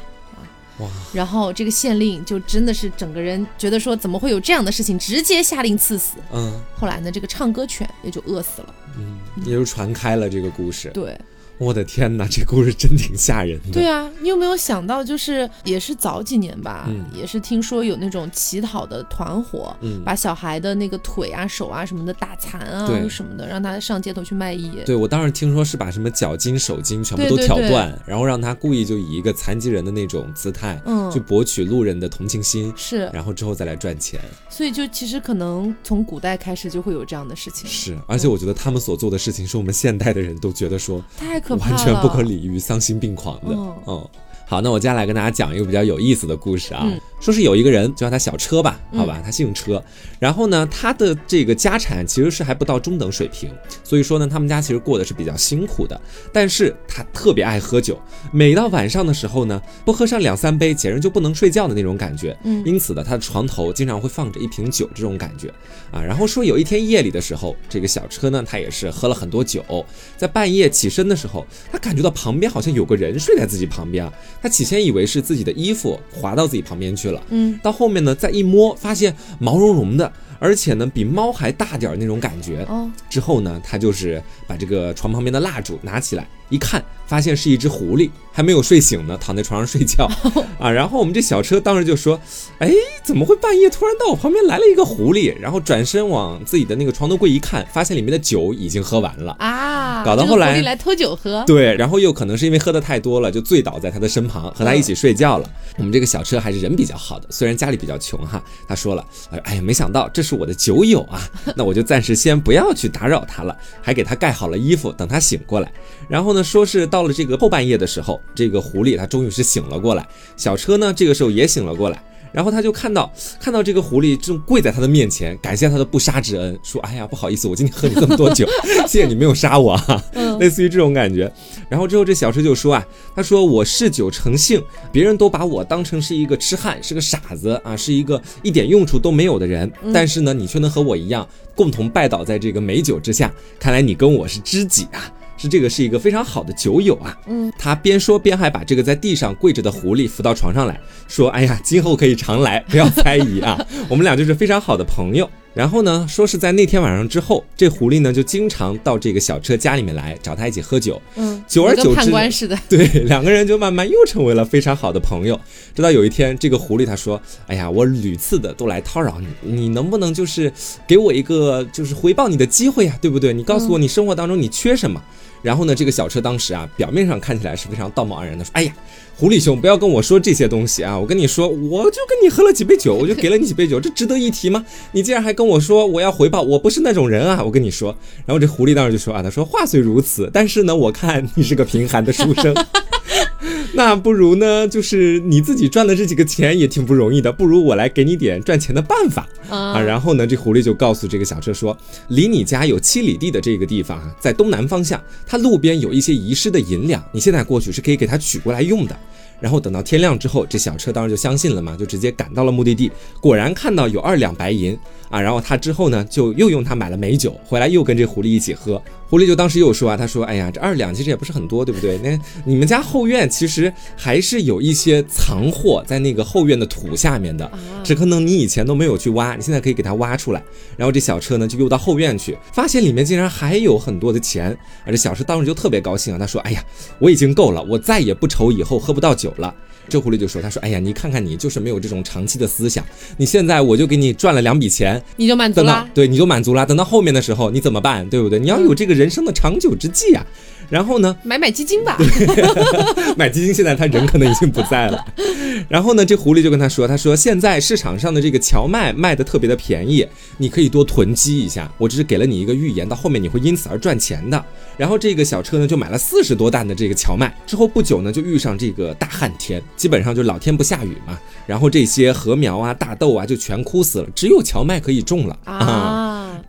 哇，然后这个县令就真的是整个人觉得说，怎么会有这样的事情，直接下令赐死。嗯后来呢，这个唱歌犬也就饿死了。嗯，也就传开了这个故事。对，我的天哪，这故事真挺吓人的。对啊，你有没有想到，就是也是早几年吧，嗯也是听说有那种乞讨的团伙，嗯把小孩的那个腿啊、手啊什么的打残啊对什么的，让他上街头去卖艺。对，我当时听说是把什么脚筋、手筋全部都对对对挑断，然后让他故意就以一个残疾人的那种姿态，嗯去博取路人的同情心，是，然后之后再来赚钱。所以就其实可能从古代开始就会有这样的事情，是，而且我觉得他们所做的事情，是我们现代的人都觉得说太可怕，完全不可理喻、丧心病狂的。嗯嗯，好，那我接下来跟大家讲一个比较有意思的故事啊。嗯说是有一个人就叫他小车吧，嗯好吧，他姓车。然后呢，他的这个家产其实是还不到中等水平，所以说呢，他们家其实过得是比较辛苦的。但是他特别爱喝酒，每到晚上的时候呢，不喝上两三杯，简直就不能睡觉的那种感觉。嗯因此呢，他的床头经常会放着一瓶酒，这种感觉啊。然后说有一天夜里的时候，这个小车呢，他也是喝了很多酒，在半夜起身的时候，他感觉到旁边好像有个人睡在自己旁边啊。他起先以为是自己的衣服滑到自己旁边去了。嗯，到后面呢，再一摸，发现毛茸茸的，而且呢比猫还大点儿那种感觉。哦，之后呢，他就是把这个床旁边的蜡烛拿起来一看，发现是一只狐狸，还没有睡醒呢，躺在床上睡觉 啊。然后我们这小车当时就说：“哎，怎么会半夜突然到我旁边来了一个狐狸？”然后转身往自己的那个床头柜一看，发现里面的酒已经喝完了。啊，搞到后来来偷酒喝，对，然后又可能是因为喝的太多了，就醉倒在他的身旁，和他一起睡觉了。我们这个小车还是人比较好的，虽然家里比较穷哈。他说了，哎呀，没想到这是是我的酒友啊，那我就暂时先不要去打扰他了，还给他盖好了衣服，等他醒过来。然后呢，说是到了这个后半夜的时候，这个狐狸它终于是醒了过来，小车呢这个时候也醒了过来。然后他就看到看到这个狐狸正跪在他的面前，感谢他的不杀之恩，说：“哎呀，不好意思，我今天喝你这么多酒，谢谢你没有杀我啊。”类似于这种感觉。然后之后这小车就说啊，他说我嗜酒成性，别人都把我当成是一个痴汉，是个傻子啊，是一个一点用处都没有的人。但是呢，你却能和我一样，共同拜倒在这个美酒之下，看来你跟我是知己啊。是这个是一个非常好的酒友啊，嗯，他边说边还把这个在地上跪着的狐狸扶到床上来，说：“哎呀，今后可以常来，不要猜疑啊，我们俩就是非常好的朋友。”然后呢，说是在那天晚上之后，这狐狸呢就经常到这个小车家里面来找他一起喝酒，嗯，久而久之判官似的，对，两个人就慢慢又成为了非常好的朋友。直到有一天，这个狐狸他说：“哎呀，我屡次的都来叨扰你，你能不能就是给我一个就是回报你的机会呀、对不对？你告诉我你生活当中你缺什么。然后呢，这个小车当时啊，表面上看起来是非常道貌岸然的说：“哎呀，狐狸兄，不要跟我说这些东西啊！我跟你说，我就跟你喝了几杯酒，我就给了你几杯酒，这值得一提吗？你竟然还跟我说我要回报，我不是那种人啊！我跟你说。”然后这狐狸当时就说啊，他说话虽如此，但是呢，我看你是个贫寒的书生。那不如呢，就是你自己赚的这几个钱也挺不容易的，不如我来给你点赚钱的办法啊。然后呢，这狐狸就告诉这个小车说，离你家有七里地的这个地方啊，在东南方向，它路边有一些遗失的银两，你现在过去是可以给它取过来用的。然后等到天亮之后，这小车当然就相信了嘛，就直接赶到了目的地，果然看到有二两白银啊。然后他之后呢，就又用它买了美酒，回来又跟这狐狸一起喝。狐狸就当时又说啊，他说：“哎呀，这二两其实也不是很多，对不对？那你们家后院其实还是有一些藏货在那个后院的土下面的，只可能你以前都没有去挖，你现在可以给它挖出来。”然后这小车呢就又到后院去，发现里面竟然还有很多的钱，而这小车当时就特别高兴啊，他说：“哎呀，我已经够了，我再也不愁以后喝不到酒了。”这狐狸就说：“他说，哎呀，你看看你就是没有这种长期的思想，你现在我就给你赚了两笔钱，你就满足了。对你就满足了。等到后面的时候你怎么办？对不对？你要有这个人生的长久之计啊。然后呢，买买基金吧。买基金，现在他人可能已经不在了。然后呢，这狐狸就跟他说：“他说现在市场上的这个荞麦卖的特别的便宜，你可以多囤积一下。我只是给了你一个预言，到后面你会因此而赚钱的。”然后这个小车呢，就买了四十多担的这个荞麦。之后不久呢，就遇上这个大旱天，基本上就老天不下雨嘛。然后这些禾苗啊、大豆啊就全枯死了，只有荞麦可以种了啊。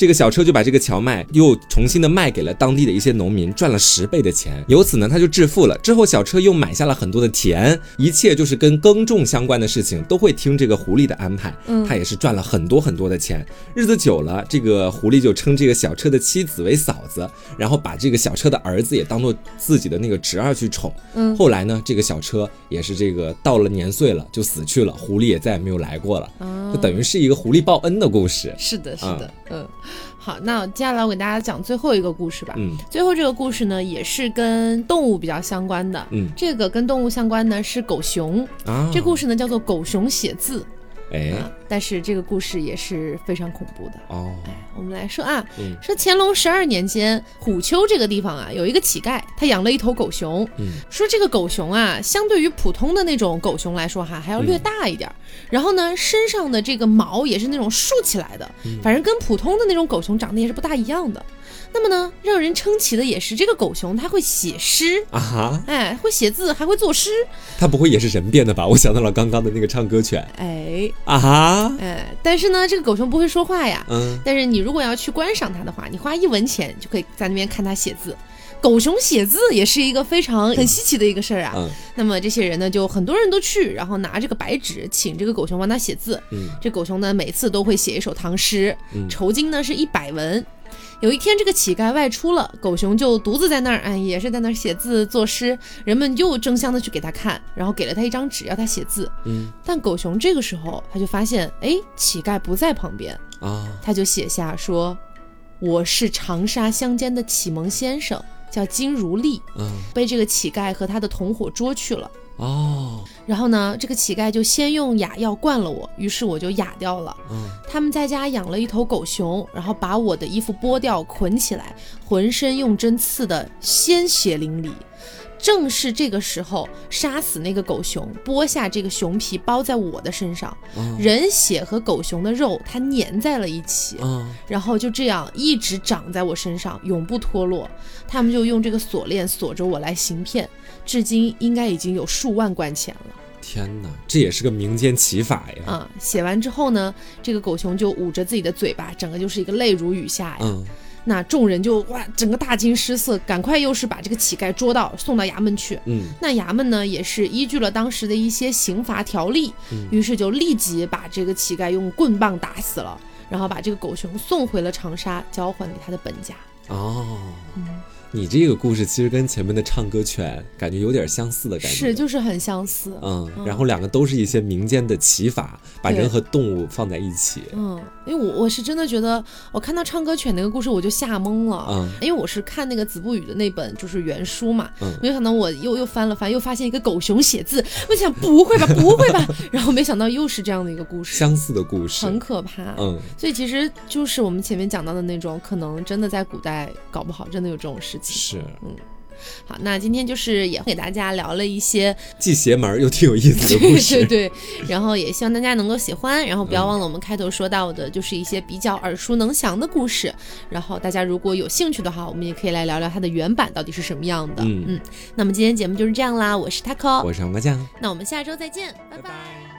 这个小车就把这个荞麦又重新的卖给了当地的一些农民，赚了十倍的钱。由此呢，他就致富了。之后小车又买下了很多的田，一切就是跟耕种相关的事情都会听这个狐狸的安排。嗯，他也是赚了很多很多的钱。日子久了，这个狐狸就称这个小车的妻子为嫂子，然后把这个小车的儿子也当做自己的那个侄儿去宠。嗯，后来呢，这个小车也是这个到了年岁了就死去了，狐狸也再也没有来过了。就等于是一个狐狸报恩的故事。是的，是的，嗯。好，那接下来我给大家讲最后一个故事吧。嗯，最后这个故事呢，也是跟动物比较相关的。嗯，这个跟动物相关呢是狗熊。啊，这故事呢叫做《狗熊写字》。哎，但是这个故事也是非常恐怖的哦。哎，我们来说啊，说乾隆十二年间，虎丘这个地方啊，有一个乞丐，他养了一头狗熊。嗯，说这个狗熊啊，相对于普通的那种狗熊来说哈，还要略大一点。然后呢，身上的这个毛也是那种竖起来的，反正跟普通的那种狗熊长得也是不大一样的。那么呢，让人称奇的也是这个狗熊，它会写诗啊哈，哎，会写字，还会作诗。它不会也是人变的吧？我想到了刚刚的那个唱歌犬。哎啊哈，哎，但是呢，这个狗熊不会说话呀。嗯。但是你如果要去观赏它的话，你花一文钱就可以在那边看它写字。狗熊写字也是一个非常很稀奇的一个事儿啊。嗯。那么这些人呢，就很多人都去，然后拿这个白纸，请这个狗熊帮他写字。嗯。这狗熊呢，每次都会写一首唐诗，酬金呢是一百文。有一天，这个乞丐外出了，狗熊就独自在那儿，哎，也是在那儿写字作诗。人们又争相的去给他看，然后给了他一张纸，要他写字。嗯，但狗熊这个时候他就发现，哎，乞丐不在旁边啊，他就写下说：“我是长沙乡间的启蒙先生，叫金如丽。”嗯，被这个乞丐和他的同伙捉去了。哦，然后呢，这个乞丐就先用哑药灌了我，于是我就哑掉了。嗯，他们在家养了一头狗熊，然后把我的衣服剥掉捆起来，浑身用针刺的鲜血淋漓。正是这个时候，杀死那个狗熊，剥下这个熊皮包在我的身上，人血和狗熊的肉它粘在了一起，嗯然后就这样一直长在我身上，永不脱落。他们就用这个锁链锁着我来行骗。至今应该已经有数万贯钱了。天哪，这也是个民间奇法呀！啊，写完之后呢，这个狗熊就捂着自己的嘴巴，整个就是一个泪如雨下呀。嗯，那众人就哇，整个大惊失色，赶快又是把这个乞丐捉到，送到衙门去。嗯，那衙门呢，也是依据了当时的一些刑罚条例，于是就立即把这个乞丐用棍棒打死了，然后把这个狗熊送回了长沙，交还给他的本家。哦。你这个故事其实跟前面的唱歌犬感觉有点相似的感觉，是就是很相似，嗯，然后两个都是一些民间的骑法，把人和动物放在一起，嗯，因为我我是真的觉得，我看到唱歌犬那个故事我就吓懵了，嗯，因为我是看那个子不语的那本就是原书嘛，嗯，没想到我又又翻了翻，又发现一个狗熊写字，我想不会吧，不会吧，然后没想到又是这样的一个故事，相似的故事，很可怕，嗯，所以其实就是我们前面讲到的那种，可能真的在古代搞不好真的有这种事情。是，嗯，好，那今天就是也给大家聊了一些既邪门又挺有意思的故事，对对，然后也希望大家能够喜欢，然后不要忘了我们开头说到的，就是一些比较耳熟能详的故事，然后大家如果有兴趣的话，我们也可以来聊聊它的原版到底是什么样的，嗯。嗯，那么今天节目就是这样啦，我是 taco，我是黄瓜酱，那我们下周再见，拜拜。